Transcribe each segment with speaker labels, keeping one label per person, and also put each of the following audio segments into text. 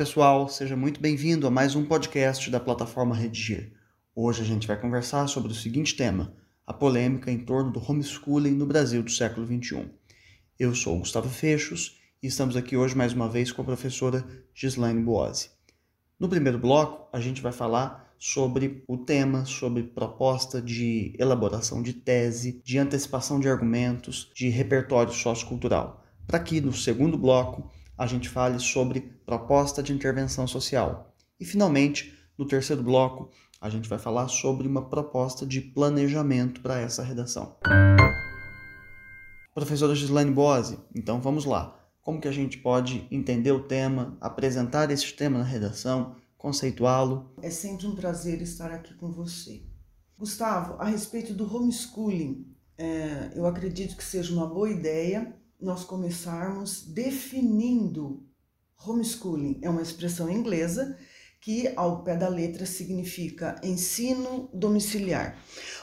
Speaker 1: pessoal, seja muito bem-vindo a mais um podcast da plataforma Redigir. Hoje a gente vai conversar sobre o seguinte tema: a polêmica em torno do homeschooling no Brasil do século XXI. Eu sou Gustavo Fechos e estamos aqui hoje mais uma vez com a professora Gislaine Boazzi. No primeiro bloco, a gente vai falar sobre o tema, sobre proposta de elaboração de tese, de antecipação de argumentos, de repertório sociocultural. Para que no segundo bloco a gente fale sobre proposta de intervenção social. E, finalmente, no terceiro bloco, a gente vai falar sobre uma proposta de planejamento para essa redação. Professora Gislaine Bose, então vamos lá. Como que a gente pode entender o tema, apresentar esse tema na redação, conceituá-lo?
Speaker 2: É sempre um prazer estar aqui com você. Gustavo, a respeito do homeschooling, é, eu acredito que seja uma boa ideia nós começarmos definindo homeschooling. É uma expressão inglesa que, ao pé da letra, significa ensino domiciliar.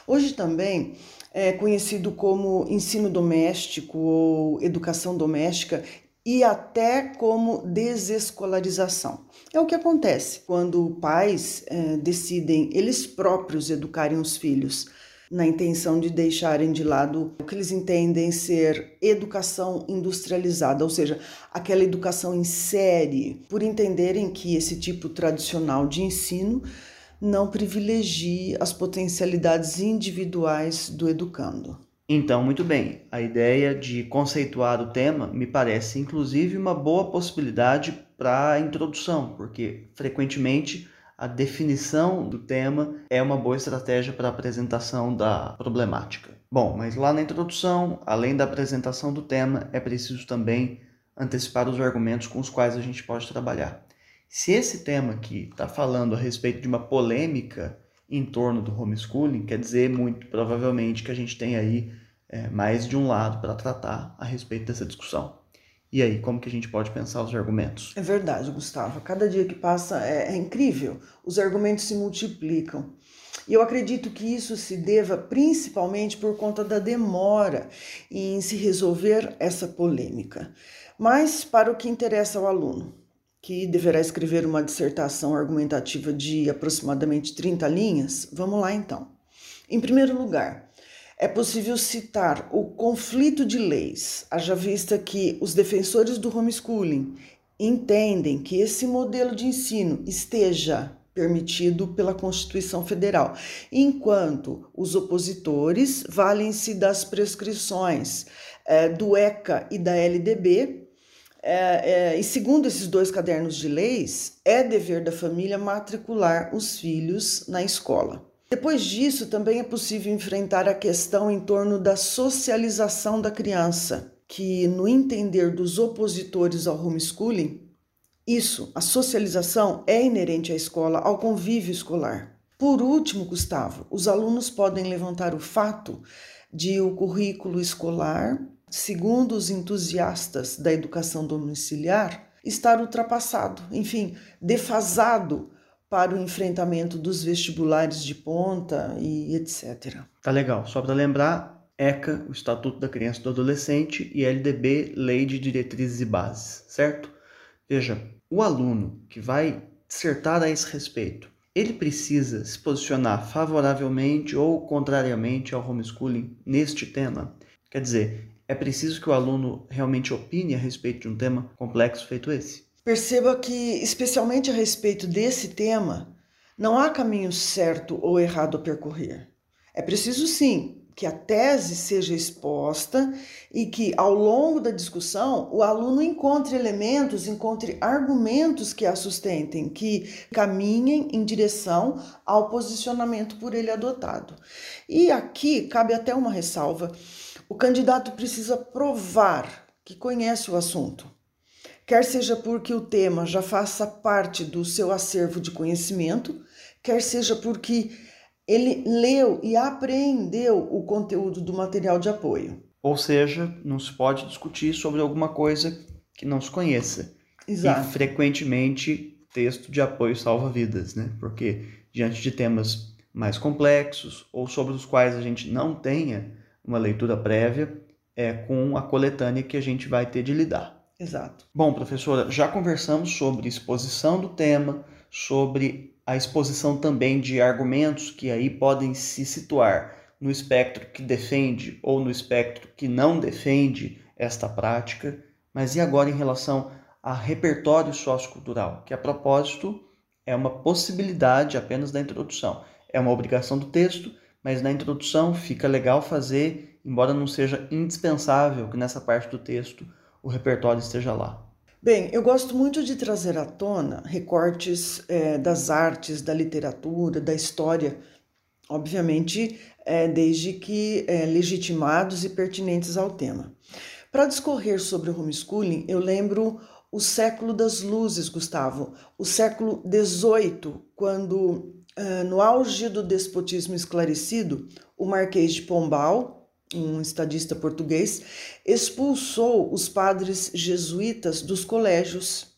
Speaker 2: Hoje também é conhecido como ensino doméstico ou educação doméstica e até como desescolarização. É o que acontece quando pais é, decidem eles próprios educarem os filhos na intenção de deixarem de lado o que eles entendem ser educação industrializada, ou seja, aquela educação em série, por entenderem que esse tipo tradicional de ensino não privilegia as potencialidades individuais do educando.
Speaker 1: Então, muito bem, a ideia de conceituar o tema me parece inclusive uma boa possibilidade para a introdução, porque frequentemente a definição do tema é uma boa estratégia para a apresentação da problemática. Bom, mas lá na introdução, além da apresentação do tema, é preciso também antecipar os argumentos com os quais a gente pode trabalhar. Se esse tema aqui está falando a respeito de uma polêmica em torno do homeschooling, quer dizer muito provavelmente que a gente tem aí é, mais de um lado para tratar a respeito dessa discussão. E aí, como que a gente pode pensar os argumentos?
Speaker 2: É verdade, Gustavo. Cada dia que passa é, é incrível. Os argumentos se multiplicam. E eu acredito que isso se deva principalmente por conta da demora em se resolver essa polêmica. Mas para o que interessa ao aluno, que deverá escrever uma dissertação argumentativa de aproximadamente 30 linhas, vamos lá então. Em primeiro lugar, é possível citar o conflito de leis, haja vista que os defensores do homeschooling entendem que esse modelo de ensino esteja permitido pela Constituição Federal, enquanto os opositores valem-se das prescrições é, do ECA e da LDB. É, é, e segundo esses dois cadernos de leis, é dever da família matricular os filhos na escola. Depois disso, também é possível enfrentar a questão em torno da socialização da criança, que, no entender dos opositores ao homeschooling, isso, a socialização, é inerente à escola, ao convívio escolar. Por último, Gustavo, os alunos podem levantar o fato de o currículo escolar, segundo os entusiastas da educação domiciliar, estar ultrapassado, enfim, defasado para o enfrentamento dos vestibulares de ponta e etc.
Speaker 1: Tá legal. Só para lembrar, ECA, o Estatuto da Criança e do Adolescente, e LDB, Lei de Diretrizes e Bases, certo? Veja, o aluno que vai dissertar a esse respeito, ele precisa se posicionar favoravelmente ou contrariamente ao homeschooling neste tema? Quer dizer, é preciso que o aluno realmente opine a respeito de um tema complexo feito esse?
Speaker 2: Perceba que, especialmente a respeito desse tema, não há caminho certo ou errado a percorrer. É preciso sim que a tese seja exposta e que, ao longo da discussão, o aluno encontre elementos, encontre argumentos que a sustentem, que caminhem em direção ao posicionamento por ele adotado. E aqui cabe até uma ressalva: o candidato precisa provar que conhece o assunto quer seja porque o tema já faça parte do seu acervo de conhecimento, quer seja porque ele leu e apreendeu o conteúdo do material de apoio.
Speaker 1: Ou seja, não se pode discutir sobre alguma coisa que não se conheça.
Speaker 2: Exato.
Speaker 1: E frequentemente texto de apoio salva vidas, né? Porque diante de temas mais complexos ou sobre os quais a gente não tenha uma leitura prévia, é com a coletânea que a gente vai ter de lidar.
Speaker 2: Exato.
Speaker 1: Bom, professora, já conversamos sobre exposição do tema, sobre a exposição também de argumentos que aí podem se situar no espectro que defende ou no espectro que não defende esta prática. Mas e agora em relação a repertório sociocultural, que a propósito é uma possibilidade apenas da introdução. É uma obrigação do texto, mas na introdução fica legal fazer, embora não seja indispensável que nessa parte do texto o repertório esteja lá.
Speaker 2: Bem, eu gosto muito de trazer à tona recortes é, das artes, da literatura, da história, obviamente, é, desde que é, legitimados e pertinentes ao tema. Para discorrer sobre o homeschooling, eu lembro o século das luzes, Gustavo, o século XVIII, quando, uh, no auge do despotismo esclarecido, o Marquês de Pombal, um estadista português, expulsou os padres jesuítas dos colégios.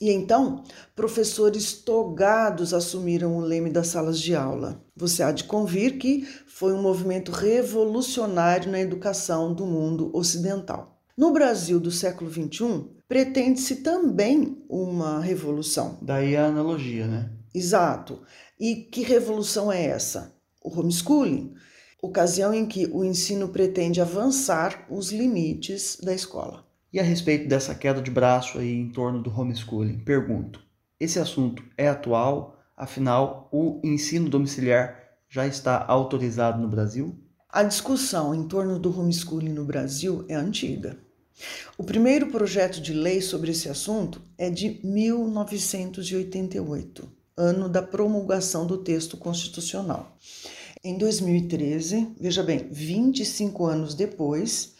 Speaker 2: E então, professores togados assumiram o leme das salas de aula. Você há de convir que foi um movimento revolucionário na educação do mundo ocidental. No Brasil do século XXI, pretende-se também uma revolução.
Speaker 1: Daí a analogia, né?
Speaker 2: Exato. E que revolução é essa? O homeschooling, ocasião em que o ensino pretende avançar os limites da escola.
Speaker 1: E a respeito dessa queda de braço aí em torno do homeschooling, pergunto: esse assunto é atual? Afinal, o ensino domiciliar já está autorizado no Brasil?
Speaker 2: A discussão em torno do homeschooling no Brasil é antiga. O primeiro projeto de lei sobre esse assunto é de 1988, ano da promulgação do texto constitucional. Em 2013, veja bem, 25 anos depois,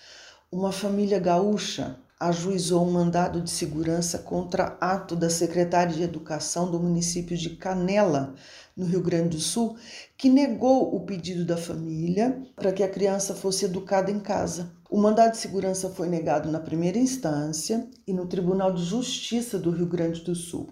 Speaker 2: uma família gaúcha ajuizou um mandado de segurança contra ato da secretária de Educação do município de Canela, no Rio Grande do Sul, que negou o pedido da família para que a criança fosse educada em casa. O mandado de segurança foi negado na primeira instância e no Tribunal de Justiça do Rio Grande do Sul.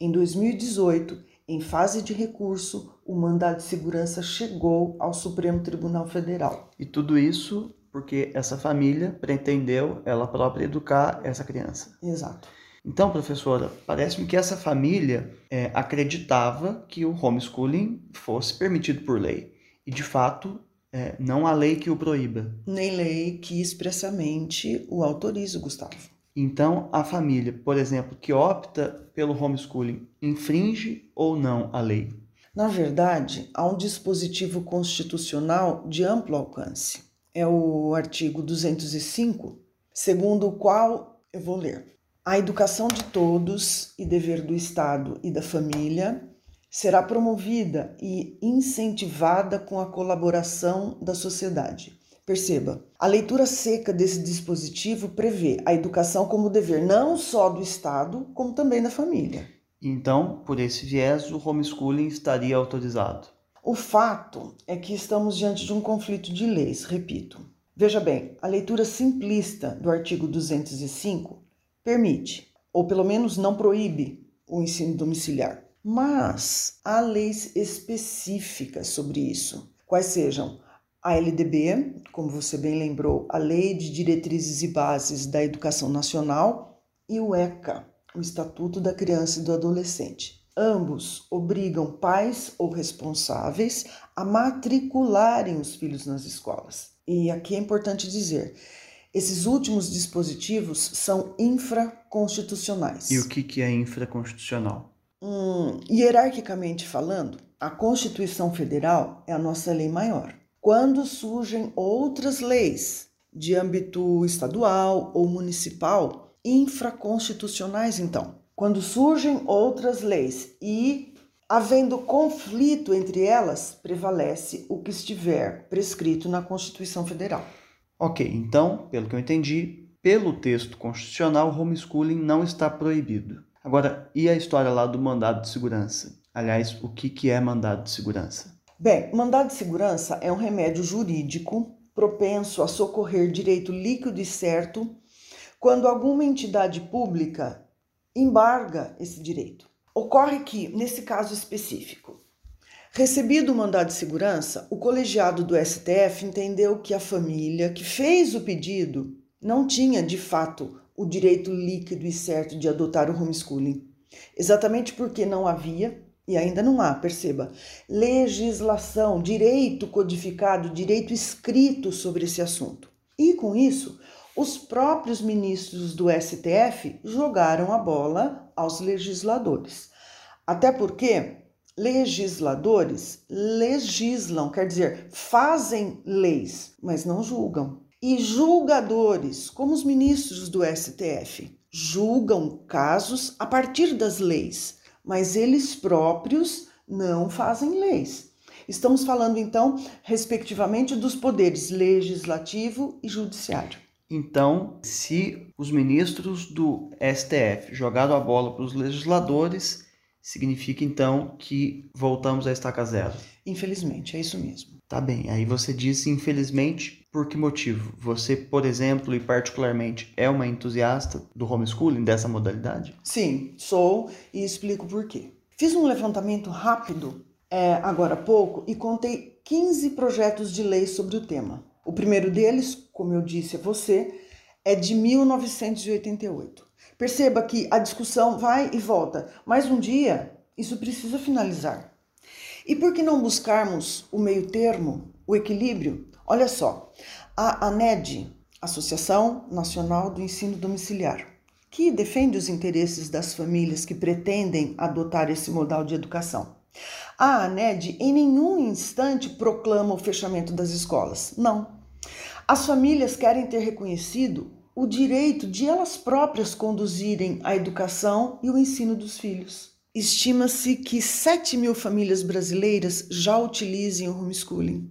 Speaker 2: Em 2018, em fase de recurso, o mandado de segurança chegou ao Supremo Tribunal Federal.
Speaker 1: E tudo isso porque essa família pretendeu ela própria educar essa criança.
Speaker 2: Exato.
Speaker 1: Então, professora, parece-me que essa família é, acreditava que o homeschooling fosse permitido por lei. E, de fato, é, não há lei que o proíba.
Speaker 2: Nem lei que expressamente o autorize, Gustavo.
Speaker 1: Então, a família, por exemplo, que opta pelo homeschooling, infringe ou não a lei?
Speaker 2: Na verdade, há um dispositivo constitucional de amplo alcance. É o artigo 205, segundo o qual eu vou ler. A educação de todos e dever do Estado e da família será promovida e incentivada com a colaboração da sociedade. Perceba, a leitura seca desse dispositivo prevê a educação como dever não só do Estado, como também da família.
Speaker 1: Então, por esse viés, o homeschooling estaria autorizado.
Speaker 2: O fato é que estamos diante de um conflito de leis, repito. Veja bem, a leitura simplista do artigo 205 permite, ou pelo menos não proíbe, o ensino domiciliar. Mas há leis específicas sobre isso, quais sejam a LDB, como você bem lembrou, a Lei de Diretrizes e Bases da Educação Nacional, e o ECA, o Estatuto da Criança e do Adolescente. Ambos obrigam pais ou responsáveis a matricularem os filhos nas escolas. E aqui é importante dizer esses últimos dispositivos são infraconstitucionais.
Speaker 1: E o que, que é infraconstitucional?
Speaker 2: Hum, hierarquicamente falando, a Constituição Federal é a nossa lei maior. Quando surgem outras leis de âmbito estadual ou municipal, infraconstitucionais, então. Quando surgem outras leis e, havendo conflito entre elas, prevalece o que estiver prescrito na Constituição Federal.
Speaker 1: Ok, então, pelo que eu entendi, pelo texto constitucional, homeschooling não está proibido. Agora, e a história lá do mandado de segurança? Aliás, o que, que é mandado de segurança?
Speaker 2: Bem, mandado de segurança é um remédio jurídico propenso a socorrer direito líquido e certo quando alguma entidade pública embarga esse direito. Ocorre que, nesse caso específico, Recebido o mandado de segurança, o colegiado do STF entendeu que a família que fez o pedido não tinha, de fato, o direito líquido e certo de adotar o homeschooling. Exatamente porque não havia e ainda não há, perceba, legislação, direito codificado, direito escrito sobre esse assunto. E com isso, os próprios ministros do STF jogaram a bola aos legisladores. Até porque legisladores legislam, quer dizer, fazem leis, mas não julgam. E julgadores, como os ministros do STF, julgam casos a partir das leis, mas eles próprios não fazem leis. Estamos falando então, respectivamente, dos poderes legislativo e judiciário.
Speaker 1: Então, se os ministros do STF jogaram a bola para os legisladores, significa então que voltamos a estaca zero.
Speaker 2: Infelizmente, é isso mesmo.
Speaker 1: Tá bem, aí você disse infelizmente, por que motivo? Você, por exemplo, e particularmente, é uma entusiasta do homeschooling, dessa modalidade?
Speaker 2: Sim, sou e explico por quê. Fiz um levantamento rápido é, agora há pouco e contei 15 projetos de lei sobre o tema. O primeiro deles, como eu disse a você, é de 1988. Perceba que a discussão vai e volta, mas um dia isso precisa finalizar. E por que não buscarmos o meio termo, o equilíbrio? Olha só, a ANED, Associação Nacional do Ensino Domiciliar, que defende os interesses das famílias que pretendem adotar esse modal de educação. A ANED em nenhum instante proclama o fechamento das escolas. Não. As famílias querem ter reconhecido o direito de elas próprias conduzirem a educação e o ensino dos filhos. Estima-se que 7 mil famílias brasileiras já utilizem o homeschooling.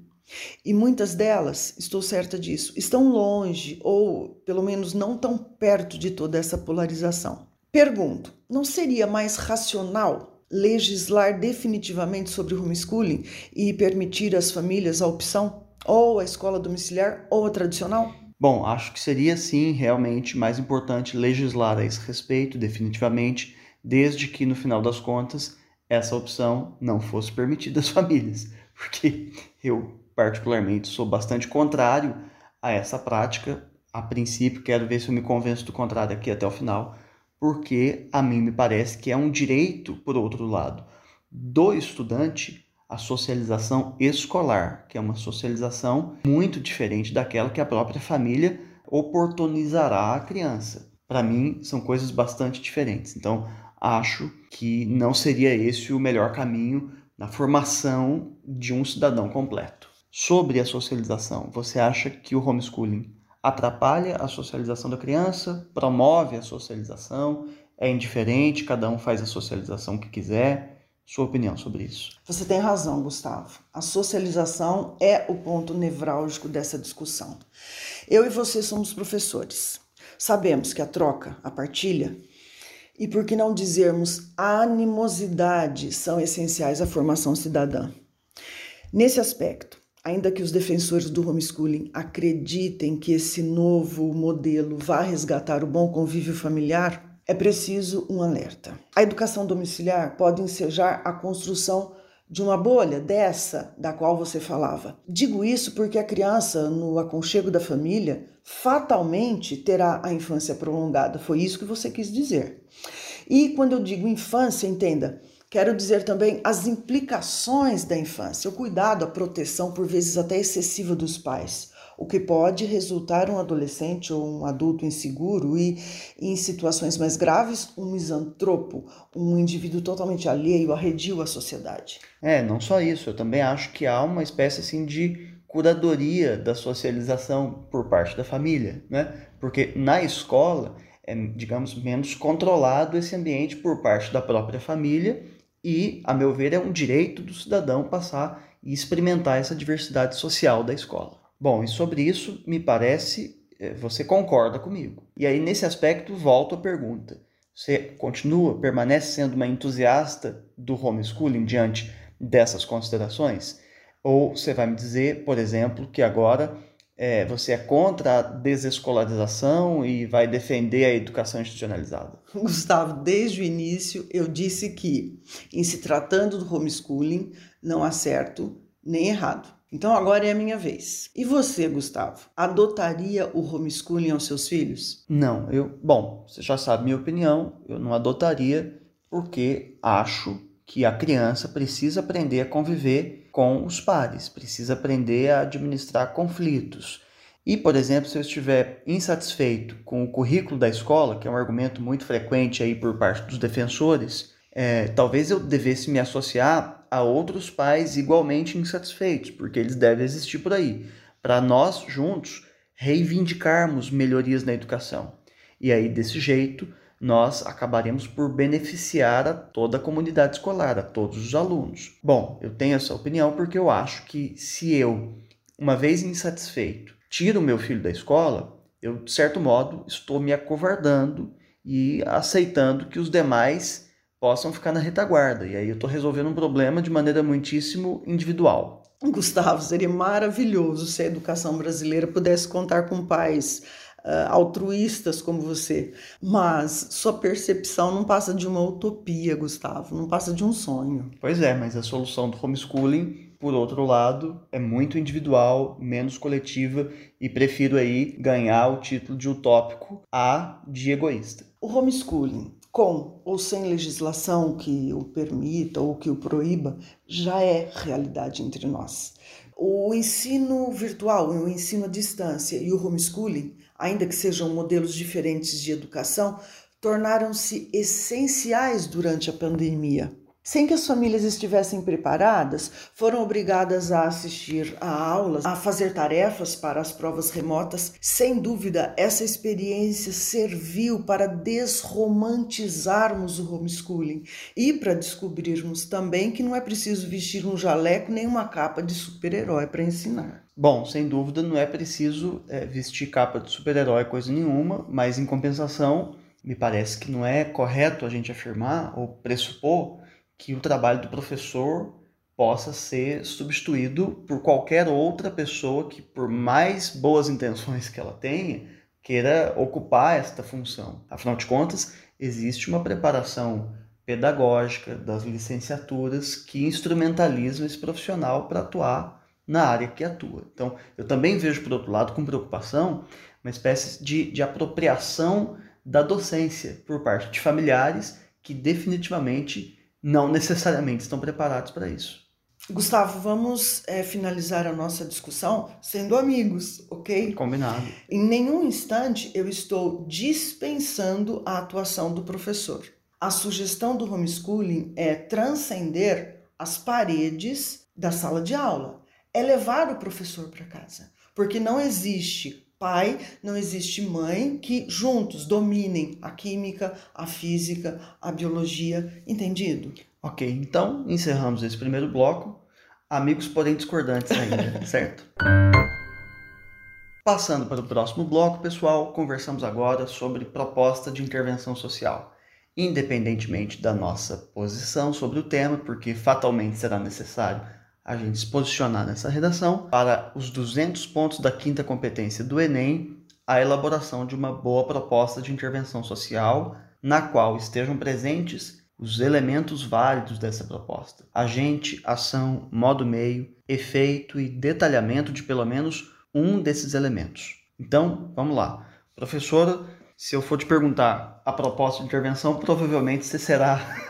Speaker 2: E muitas delas, estou certa disso, estão longe ou pelo menos não tão perto de toda essa polarização. Pergunto: não seria mais racional legislar definitivamente sobre o homeschooling e permitir às famílias a opção? Ou a escola domiciliar ou a tradicional?
Speaker 1: Bom, acho que seria sim realmente mais importante legislar a esse respeito, definitivamente, desde que no final das contas essa opção não fosse permitida às famílias, porque eu particularmente sou bastante contrário a essa prática. A princípio, quero ver se eu me convenço do contrário aqui até o final, porque a mim me parece que é um direito, por outro lado, do estudante a socialização escolar, que é uma socialização muito diferente daquela que a própria família oportunizará à criança. Para mim, são coisas bastante diferentes. Então, acho que não seria esse o melhor caminho na formação de um cidadão completo. Sobre a socialização, você acha que o homeschooling atrapalha a socialização da criança, promove a socialização, é indiferente, cada um faz a socialização que quiser? Sua opinião sobre isso.
Speaker 2: Você tem razão, Gustavo. A socialização é o ponto nevrálgico dessa discussão. Eu e você somos professores. Sabemos que a troca, a partilha e, por que não dizermos, a animosidade são essenciais à formação cidadã. Nesse aspecto, ainda que os defensores do homeschooling acreditem que esse novo modelo vá resgatar o bom convívio familiar, é preciso um alerta. A educação domiciliar pode ensejar a construção de uma bolha dessa da qual você falava. Digo isso porque a criança, no aconchego da família, fatalmente terá a infância prolongada. Foi isso que você quis dizer. E quando eu digo infância, entenda, quero dizer também as implicações da infância, o cuidado, a proteção, por vezes até excessiva dos pais o que pode resultar um adolescente ou um adulto inseguro e, em situações mais graves, um misantropo, um indivíduo totalmente alheio, arredio à sociedade.
Speaker 1: É, não só isso, eu também acho que há uma espécie assim de curadoria da socialização por parte da família, né? Porque na escola é, digamos, menos controlado esse ambiente por parte da própria família e, a meu ver, é um direito do cidadão passar e experimentar essa diversidade social da escola. Bom, e sobre isso, me parece, é, você concorda comigo. E aí, nesse aspecto, volto à pergunta. Você continua, permanece sendo uma entusiasta do homeschooling diante dessas considerações? Ou você vai me dizer, por exemplo, que agora é, você é contra a desescolarização e vai defender a educação institucionalizada?
Speaker 2: Gustavo, desde o início eu disse que, em se tratando do homeschooling, não há certo nem errado Então agora é a minha vez. E você, Gustavo, adotaria o homeschooling aos seus filhos?
Speaker 1: Não, eu, bom, você já sabe minha opinião, eu não adotaria porque acho que a criança precisa aprender a conviver com os pares, precisa aprender a administrar conflitos. E, por exemplo, se eu estiver insatisfeito com o currículo da escola, que é um argumento muito frequente aí por parte dos defensores, é, talvez eu devesse me associar a outros pais igualmente insatisfeitos, porque eles devem existir por aí, para nós juntos reivindicarmos melhorias na educação. E aí, desse jeito, nós acabaremos por beneficiar a toda a comunidade escolar, a todos os alunos. Bom, eu tenho essa opinião porque eu acho que se eu, uma vez insatisfeito, tiro o meu filho da escola, eu, de certo modo, estou me acovardando e aceitando que os demais possam ficar na retaguarda. E aí eu estou resolvendo um problema de maneira muitíssimo individual.
Speaker 2: Gustavo, seria maravilhoso se a educação brasileira pudesse contar com pais uh, altruístas como você. Mas sua percepção não passa de uma utopia, Gustavo, não passa de um sonho.
Speaker 1: Pois é, mas a solução do homeschooling, por outro lado, é muito individual, menos coletiva e prefiro aí ganhar o título de utópico a de egoísta.
Speaker 2: O homeschooling com ou sem legislação que o permita ou que o proíba, já é realidade entre nós. O ensino virtual, o ensino à distância e o homeschooling, ainda que sejam modelos diferentes de educação, tornaram-se essenciais durante a pandemia. Sem que as famílias estivessem preparadas, foram obrigadas a assistir a aulas, a fazer tarefas para as provas remotas. Sem dúvida, essa experiência serviu para desromantizarmos o homeschooling e para descobrirmos também que não é preciso vestir um jaleco nem uma capa de super-herói para ensinar.
Speaker 1: Bom, sem dúvida não é preciso é, vestir capa de super-herói coisa nenhuma, mas em compensação, me parece que não é correto a gente afirmar ou pressupor que o trabalho do professor possa ser substituído por qualquer outra pessoa que, por mais boas intenções que ela tenha, queira ocupar esta função. Afinal de contas, existe uma preparação pedagógica das licenciaturas que instrumentalizam esse profissional para atuar na área que atua. Então, eu também vejo, por outro lado, com preocupação, uma espécie de, de apropriação da docência por parte de familiares que definitivamente não necessariamente estão preparados para isso.
Speaker 2: Gustavo, vamos é, finalizar a nossa discussão sendo amigos, ok?
Speaker 1: Combinado.
Speaker 2: Em nenhum instante eu estou dispensando a atuação do professor. A sugestão do homeschooling é transcender as paredes da sala de aula, é levar o professor para casa, porque não existe pai, não existe mãe que juntos dominem a química, a física, a biologia, entendido?
Speaker 1: Ok, então encerramos esse primeiro bloco. Amigos, porém discordantes ainda, certo? Passando para o próximo bloco, pessoal, conversamos agora sobre proposta de intervenção social. Independentemente da nossa posição sobre o tema, porque fatalmente será necessário a gente se posicionar nessa redação para os 200 pontos da quinta competência do Enem, a elaboração de uma boa proposta de intervenção social na qual estejam presentes os elementos válidos dessa proposta: agente, ação, modo meio, efeito e detalhamento de pelo menos um desses elementos. Então, vamos lá. Professora, se eu for te perguntar a proposta de intervenção, provavelmente você será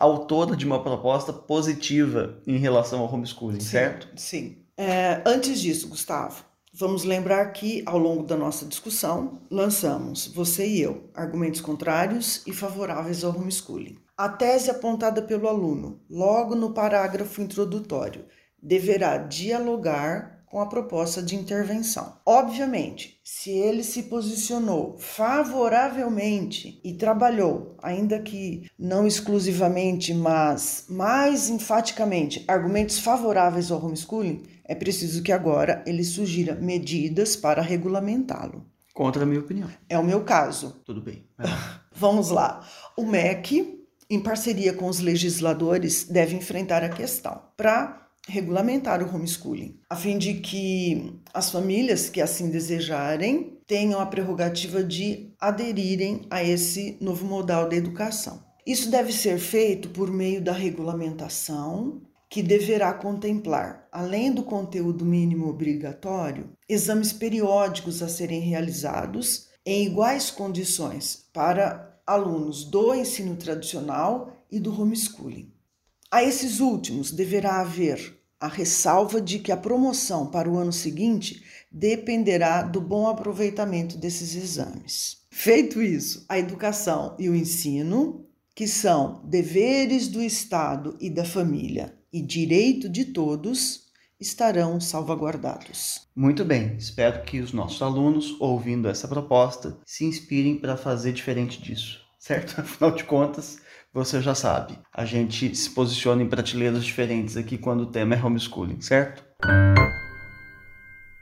Speaker 1: autora de uma proposta positiva em relação ao homeschooling,
Speaker 2: sim,
Speaker 1: certo?
Speaker 2: Sim. É, antes disso, Gustavo, vamos lembrar que ao longo da nossa discussão lançamos, você e eu, argumentos contrários e favoráveis ao homeschooling. A tese apontada pelo aluno, logo no parágrafo introdutório, deverá dialogar com a proposta de intervenção. Obviamente, se ele se posicionou favoravelmente e trabalhou, ainda que não exclusivamente, mas mais enfaticamente, argumentos favoráveis ao homeschooling, é preciso que agora ele sugira medidas para regulamentá-lo.
Speaker 1: Contra a minha opinião.
Speaker 2: É o meu caso.
Speaker 1: Tudo bem.
Speaker 2: Vamos lá. O MEC, em parceria com os legisladores, deve enfrentar a questão. Para regulamentar o homeschooling, a fim de que as famílias que assim desejarem tenham a prerrogativa de aderirem a esse novo modal de educação. Isso deve ser feito por meio da regulamentação que deverá contemplar, além do conteúdo mínimo obrigatório, exames periódicos a serem realizados em iguais condições para alunos do ensino tradicional e do homeschooling. A esses últimos deverá haver a ressalva de que a promoção para o ano seguinte dependerá do bom aproveitamento desses exames. Feito isso, a educação e o ensino, que são deveres do Estado e da família e direito de todos, estarão salvaguardados.
Speaker 1: Muito bem, espero que os nossos alunos, ouvindo essa proposta, se inspirem para fazer diferente disso, certo? Afinal de contas, você já sabe, a gente se posiciona em prateleiras diferentes aqui quando o tema é homeschooling, certo?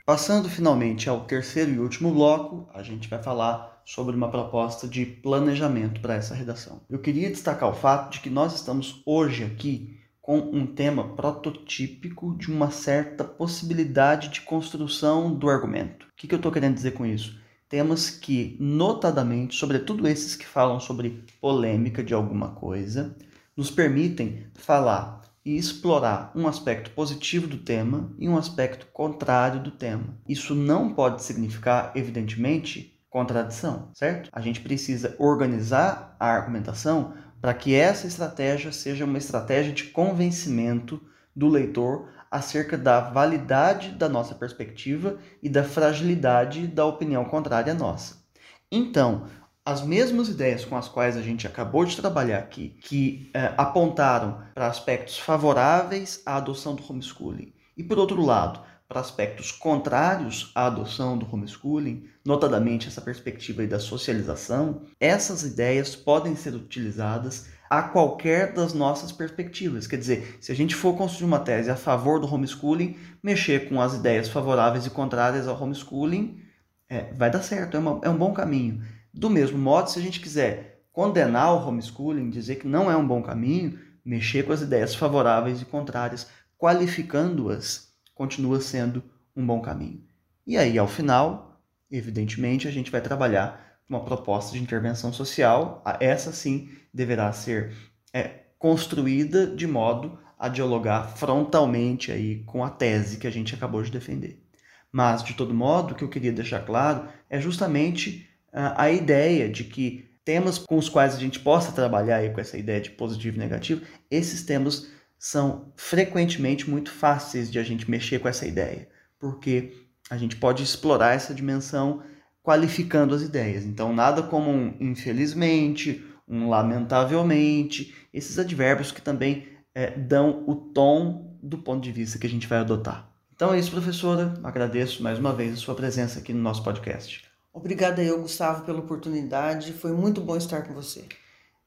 Speaker 1: Passando finalmente ao terceiro e último bloco, a gente vai falar sobre uma proposta de planejamento para essa redação. Eu queria destacar o fato de que nós estamos hoje aqui com um tema prototípico de uma certa possibilidade de construção do argumento. O que, que eu estou querendo dizer com isso? Temas que, notadamente, sobretudo esses que falam sobre polêmica de alguma coisa, nos permitem falar e explorar um aspecto positivo do tema e um aspecto contrário do tema. Isso não pode significar, evidentemente, contradição, certo? A gente precisa organizar a argumentação para que essa estratégia seja uma estratégia de convencimento do leitor acerca da validade da nossa perspectiva e da fragilidade da opinião contrária à nossa. Então, as mesmas ideias com as quais a gente acabou de trabalhar aqui, que eh, apontaram para aspectos favoráveis à adoção do homeschooling, e por outro lado, para aspectos contrários à adoção do homeschooling, notadamente essa perspectiva da socialização, essas ideias podem ser utilizadas a qualquer das nossas perspectivas. Quer dizer, se a gente for construir uma tese a favor do homeschooling, mexer com as ideias favoráveis e contrárias ao homeschooling, é, vai dar certo, é, uma, é um bom caminho. Do mesmo modo, se a gente quiser condenar o homeschooling, dizer que não é um bom caminho, mexer com as ideias favoráveis e contrárias, qualificando-as, continua sendo um bom caminho. E aí, ao final, evidentemente, a gente vai trabalhar uma proposta de intervenção social, essa sim deverá ser é, construída de modo a dialogar frontalmente aí com a tese que a gente acabou de defender. Mas, de todo modo, o que eu queria deixar claro é justamente a, a ideia de que temas com os quais a gente possa trabalhar aí com essa ideia de positivo e negativo, esses temas são frequentemente muito fáceis de a gente mexer com essa ideia, porque a gente pode explorar essa dimensão qualificando as ideias. Então, nada como um infelizmente, um lamentavelmente, esses advérbios que também é, dão o tom do ponto de vista que a gente vai adotar. Então é isso, professora. Agradeço mais uma vez a sua presença aqui no nosso podcast.
Speaker 2: Obrigada eu, Gustavo, pela oportunidade. Foi muito bom estar com você.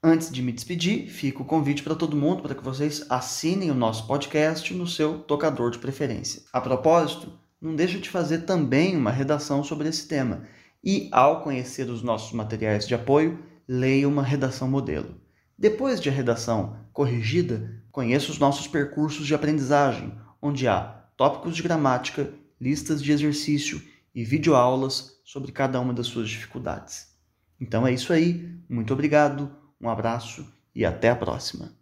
Speaker 1: Antes de me despedir, fica o convite para todo mundo para que vocês assinem o nosso podcast no seu tocador de preferência. A propósito, não deixa de fazer também uma redação sobre esse tema e, ao conhecer os nossos materiais de apoio, leia uma redação modelo. Depois de a redação corrigida, conheça os nossos percursos de aprendizagem, onde há tópicos de gramática, listas de exercício e videoaulas sobre cada uma das suas dificuldades. Então é isso aí, muito obrigado, um abraço e até a próxima.